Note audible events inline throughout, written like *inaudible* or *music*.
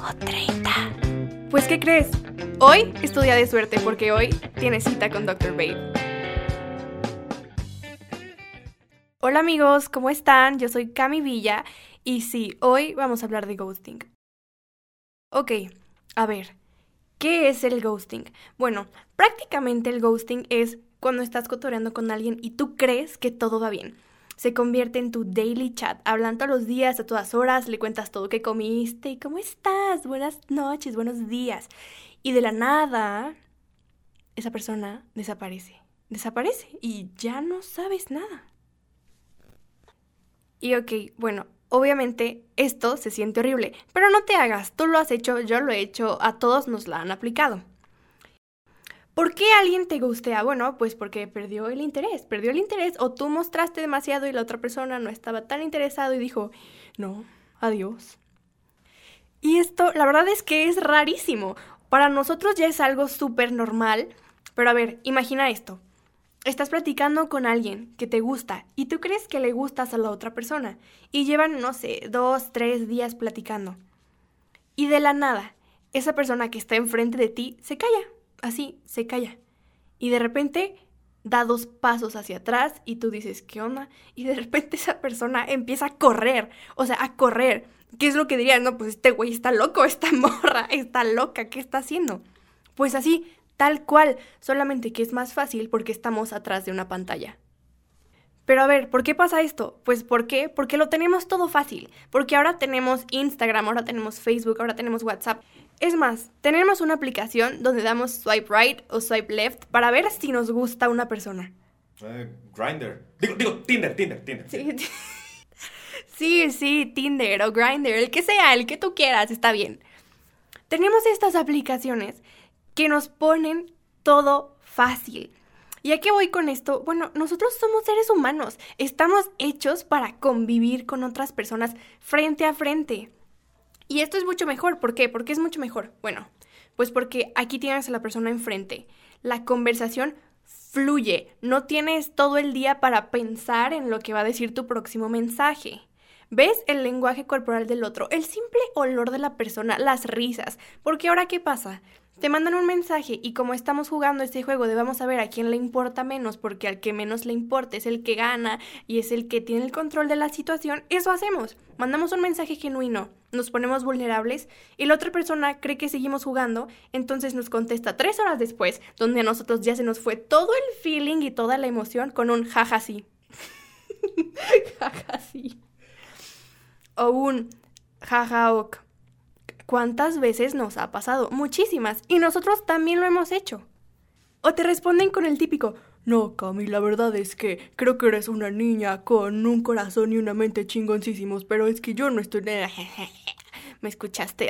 O 30. Pues, ¿qué crees? Hoy es tu día de suerte porque hoy tienes cita con Dr. Babe. Hola amigos, ¿cómo están? Yo soy Cami Villa y sí, hoy vamos a hablar de ghosting. Ok, a ver, ¿qué es el ghosting? Bueno, prácticamente el ghosting es cuando estás cotoreando con alguien y tú crees que todo va bien. Se convierte en tu daily chat, hablan todos los días, a todas horas, le cuentas todo que comiste y cómo estás, buenas noches, buenos días. Y de la nada, esa persona desaparece, desaparece y ya no sabes nada. Y ok, bueno, obviamente esto se siente horrible, pero no te hagas, tú lo has hecho, yo lo he hecho, a todos nos la han aplicado. ¿Por qué alguien te gustea? Bueno, pues porque perdió el interés, perdió el interés o tú mostraste demasiado y la otra persona no estaba tan interesado y dijo, no, adiós. Y esto, la verdad es que es rarísimo. Para nosotros ya es algo súper normal, pero a ver, imagina esto. Estás platicando con alguien que te gusta y tú crees que le gustas a la otra persona y llevan, no sé, dos, tres días platicando. Y de la nada, esa persona que está enfrente de ti se calla, así, se calla. Y de repente da dos pasos hacia atrás y tú dices, ¿qué onda? Y de repente *laughs* esa persona empieza a correr, o sea, a correr. ¿Qué es lo que dirías? No, pues este güey está loco, *laughs* esta morra está loca, ¿qué está haciendo? Pues así, tal cual, solamente que es más fácil porque estamos atrás de una pantalla. Pero a ver, ¿por qué pasa esto? Pues ¿por qué? Porque lo tenemos todo fácil, porque ahora tenemos Instagram, ahora tenemos Facebook, ahora tenemos WhatsApp. Es más, tenemos una aplicación donde damos swipe right o swipe left para ver si nos gusta una persona. Eh, Grinder. Digo, digo, Tinder, Tinder, Tinder. Sí, *laughs* sí, sí, Tinder o Grindr, el que sea, el que tú quieras, está bien. Tenemos estas aplicaciones que nos ponen todo fácil. ¿Y a qué voy con esto? Bueno, nosotros somos seres humanos, estamos hechos para convivir con otras personas frente a frente. Y esto es mucho mejor, ¿por qué? Porque es mucho mejor. Bueno, pues porque aquí tienes a la persona enfrente. La conversación fluye, no tienes todo el día para pensar en lo que va a decir tu próximo mensaje. ¿Ves el lenguaje corporal del otro? El simple olor de la persona, las risas. Porque ahora, ¿qué pasa? Te mandan un mensaje y como estamos jugando este juego de vamos a a quién le importa menos, porque al que menos le importa es el que gana y es el que tiene el control de la situación, eso hacemos. Mandamos un mensaje genuino, nos ponemos vulnerables y la otra persona cree que seguimos jugando, entonces nos contesta tres horas después, donde a nosotros ya se nos fue todo el feeling y toda la emoción con un jaja sí. *laughs* jaja sí. O un jaja ok. ¿Cuántas veces nos ha pasado? Muchísimas. Y nosotros también lo hemos hecho. O te responden con el típico, no, Cami, la verdad es que creo que eres una niña con un corazón y una mente chingoncísimos, pero es que yo no estoy... *laughs* Me escuchaste.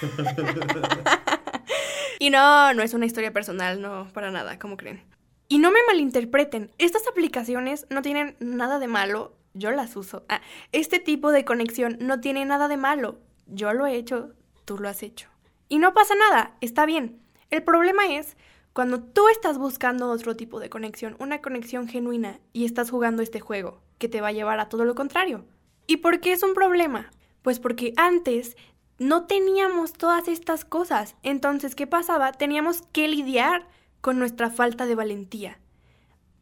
*laughs* y no, no es una historia personal, no, para nada, ¿cómo creen? Y no me malinterpreten, estas aplicaciones no tienen nada de malo, yo las uso. Ah, este tipo de conexión no tiene nada de malo, yo lo he hecho, tú lo has hecho. Y no pasa nada, está bien. El problema es cuando tú estás buscando otro tipo de conexión, una conexión genuina, y estás jugando este juego, que te va a llevar a todo lo contrario. ¿Y por qué es un problema? Pues porque antes no teníamos todas estas cosas. Entonces, ¿qué pasaba? Teníamos que lidiar con nuestra falta de valentía.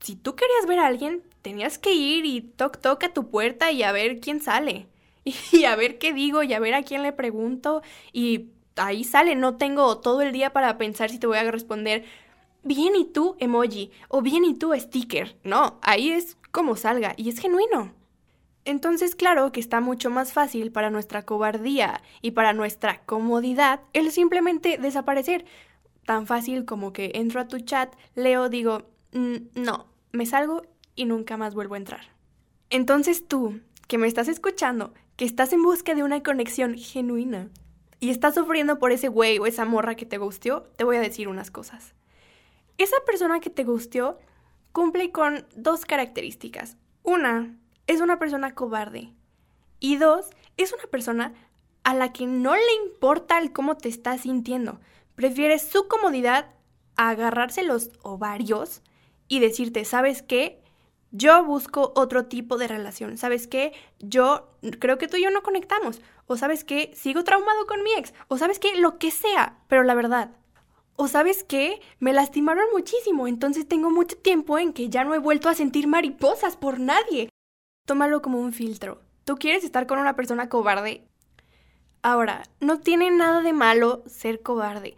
Si tú querías ver a alguien, tenías que ir y toc toc a tu puerta y a ver quién sale. *laughs* Y a ver qué digo y a ver a quién le pregunto. Y ahí sale, no tengo todo el día para pensar si te voy a responder bien y tú emoji o bien y tú sticker. No, ahí es como salga y es genuino. Entonces, claro que está mucho más fácil para nuestra cobardía y para nuestra comodidad el simplemente desaparecer. Tan fácil como que entro a tu chat, leo, digo, "Mm, no, me salgo y nunca más vuelvo a entrar. Entonces tú, que me estás escuchando, que estás en busca de una conexión genuina, y estás sufriendo por ese güey o esa morra que te gusteó, te voy a decir unas cosas. Esa persona que te gusteó cumple con dos características. Una, es una persona cobarde. Y dos, es una persona a la que no le importa el cómo te estás sintiendo. Prefiere su comodidad a agarrarse los ovarios y decirte, ¿sabes qué? Yo busco otro tipo de relación. ¿Sabes qué? Yo creo que tú y yo no conectamos. O sabes qué? Sigo traumado con mi ex. O sabes qué? Lo que sea. Pero la verdad. O sabes qué? Me lastimaron muchísimo. Entonces tengo mucho tiempo en que ya no he vuelto a sentir mariposas por nadie. Tómalo como un filtro. ¿Tú quieres estar con una persona cobarde? Ahora, no tiene nada de malo ser cobarde.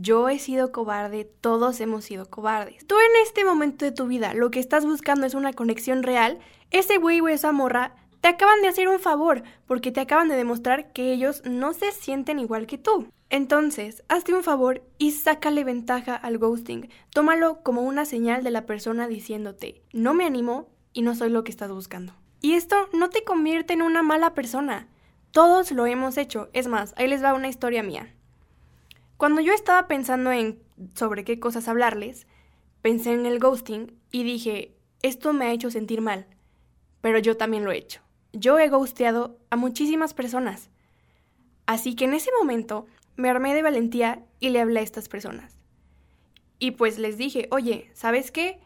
Yo he sido cobarde, todos hemos sido cobardes. Tú en este momento de tu vida lo que estás buscando es una conexión real, ese güey o esa morra te acaban de hacer un favor porque te acaban de demostrar que ellos no se sienten igual que tú. Entonces, hazte un favor y sácale ventaja al ghosting. Tómalo como una señal de la persona diciéndote, no me animo y no soy lo que estás buscando. Y esto no te convierte en una mala persona. Todos lo hemos hecho. Es más, ahí les va una historia mía. Cuando yo estaba pensando en sobre qué cosas hablarles, pensé en el ghosting y dije, esto me ha hecho sentir mal, pero yo también lo he hecho. Yo he ghosteado a muchísimas personas. Así que en ese momento me armé de valentía y le hablé a estas personas. Y pues les dije, oye, ¿sabes qué?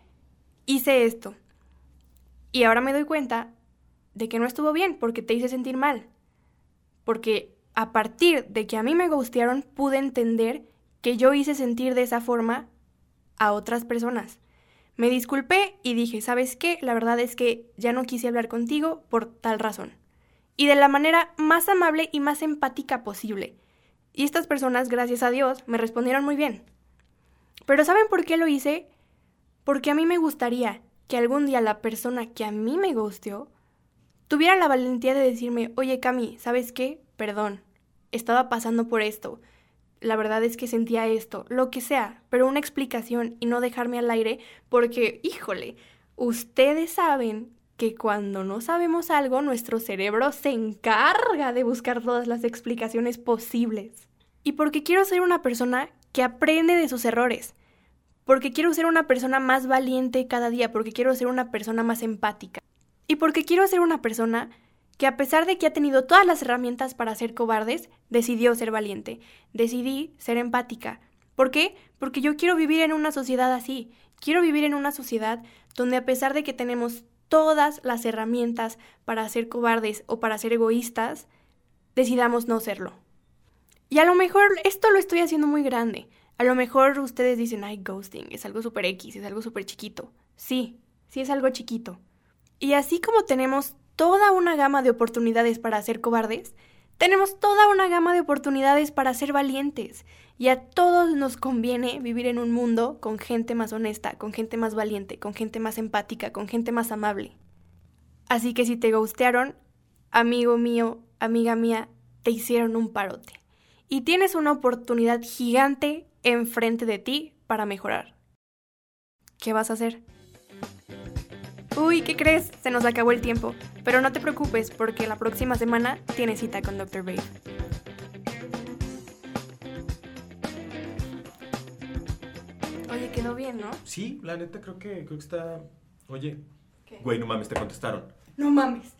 Hice esto. Y ahora me doy cuenta de que no estuvo bien porque te hice sentir mal. Porque a partir de que a mí me gustearon, pude entender que yo hice sentir de esa forma a otras personas. Me disculpé y dije, ¿sabes qué? La verdad es que ya no quise hablar contigo por tal razón. Y de la manera más amable y más empática posible. Y estas personas, gracias a Dios, me respondieron muy bien. Pero ¿saben por qué lo hice? Porque a mí me gustaría que algún día la persona que a mí me gusteó tuviera la valentía de decirme, oye Cami, ¿sabes qué? Perdón, estaba pasando por esto, la verdad es que sentía esto, lo que sea, pero una explicación y no dejarme al aire porque, híjole, ustedes saben que cuando no sabemos algo, nuestro cerebro se encarga de buscar todas las explicaciones posibles. Y porque quiero ser una persona que aprende de sus errores, porque quiero ser una persona más valiente cada día, porque quiero ser una persona más empática, y porque quiero ser una persona que a pesar de que ha tenido todas las herramientas para ser cobardes, decidió ser valiente. Decidí ser empática. ¿Por qué? Porque yo quiero vivir en una sociedad así. Quiero vivir en una sociedad donde a pesar de que tenemos todas las herramientas para ser cobardes o para ser egoístas, decidamos no serlo. Y a lo mejor esto lo estoy haciendo muy grande. A lo mejor ustedes dicen, ay, ghosting, es algo súper X, es algo súper chiquito. Sí, sí es algo chiquito. Y así como tenemos toda una gama de oportunidades para ser cobardes, tenemos toda una gama de oportunidades para ser valientes. Y a todos nos conviene vivir en un mundo con gente más honesta, con gente más valiente, con gente más empática, con gente más amable. Así que si te gustearon, amigo mío, amiga mía, te hicieron un parote. Y tienes una oportunidad gigante enfrente de ti para mejorar. ¿Qué vas a hacer? Uy, ¿qué crees? Se nos acabó el tiempo. Pero no te preocupes porque la próxima semana tienes cita con Dr. Babe. Oye, quedó bien, ¿no? Sí, la neta creo que, creo que está... Oye, ¿Qué? güey, no mames, te contestaron. No mames.